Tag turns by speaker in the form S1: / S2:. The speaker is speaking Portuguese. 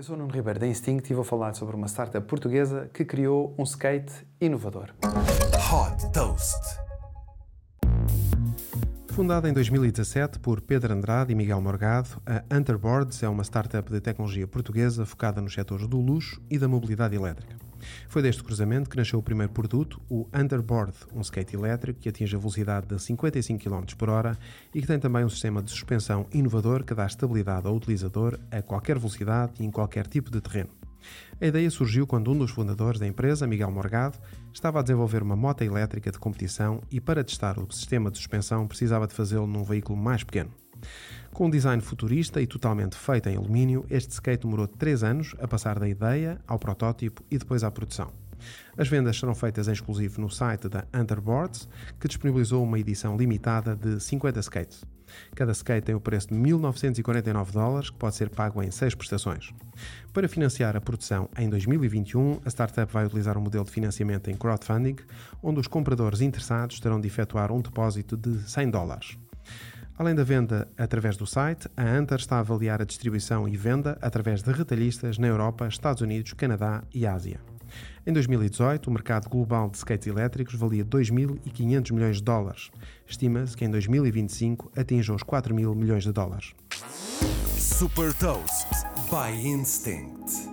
S1: Eu sou o Nuno Ribeiro da Instinct e vou falar sobre uma startup portuguesa que criou um skate inovador. Hot Toast. Fundada em 2017 por Pedro Andrade e Miguel Morgado, a Underboards é uma startup de tecnologia portuguesa focada nos setores do luxo e da mobilidade elétrica. Foi deste cruzamento que nasceu o primeiro produto, o Underboard, um skate elétrico que atinge a velocidade de 55 km por hora e que tem também um sistema de suspensão inovador que dá estabilidade ao utilizador a qualquer velocidade e em qualquer tipo de terreno. A ideia surgiu quando um dos fundadores da empresa, Miguel Morgado, estava a desenvolver uma moto elétrica de competição e para testar o sistema de suspensão precisava de fazê-lo num veículo mais pequeno. Com um design futurista e totalmente feito em alumínio, este skate demorou 3 anos a passar da ideia ao protótipo e depois à produção. As vendas serão feitas em exclusivo no site da Underboards, que disponibilizou uma edição limitada de 50 skates. Cada skate tem o preço de 1.949 dólares, que pode ser pago em 6 prestações. Para financiar a produção em 2021, a startup vai utilizar um modelo de financiamento em crowdfunding, onde os compradores interessados terão de efetuar um depósito de 100 dólares. Além da venda através do site, a Antar está a avaliar a distribuição e venda através de retalhistas na Europa, Estados Unidos, Canadá e Ásia. Em 2018, o mercado global de skates elétricos valia 2.500 milhões de dólares. Estima-se que em 2025 atinja os 4 mil milhões de dólares. Super Toast by Instinct.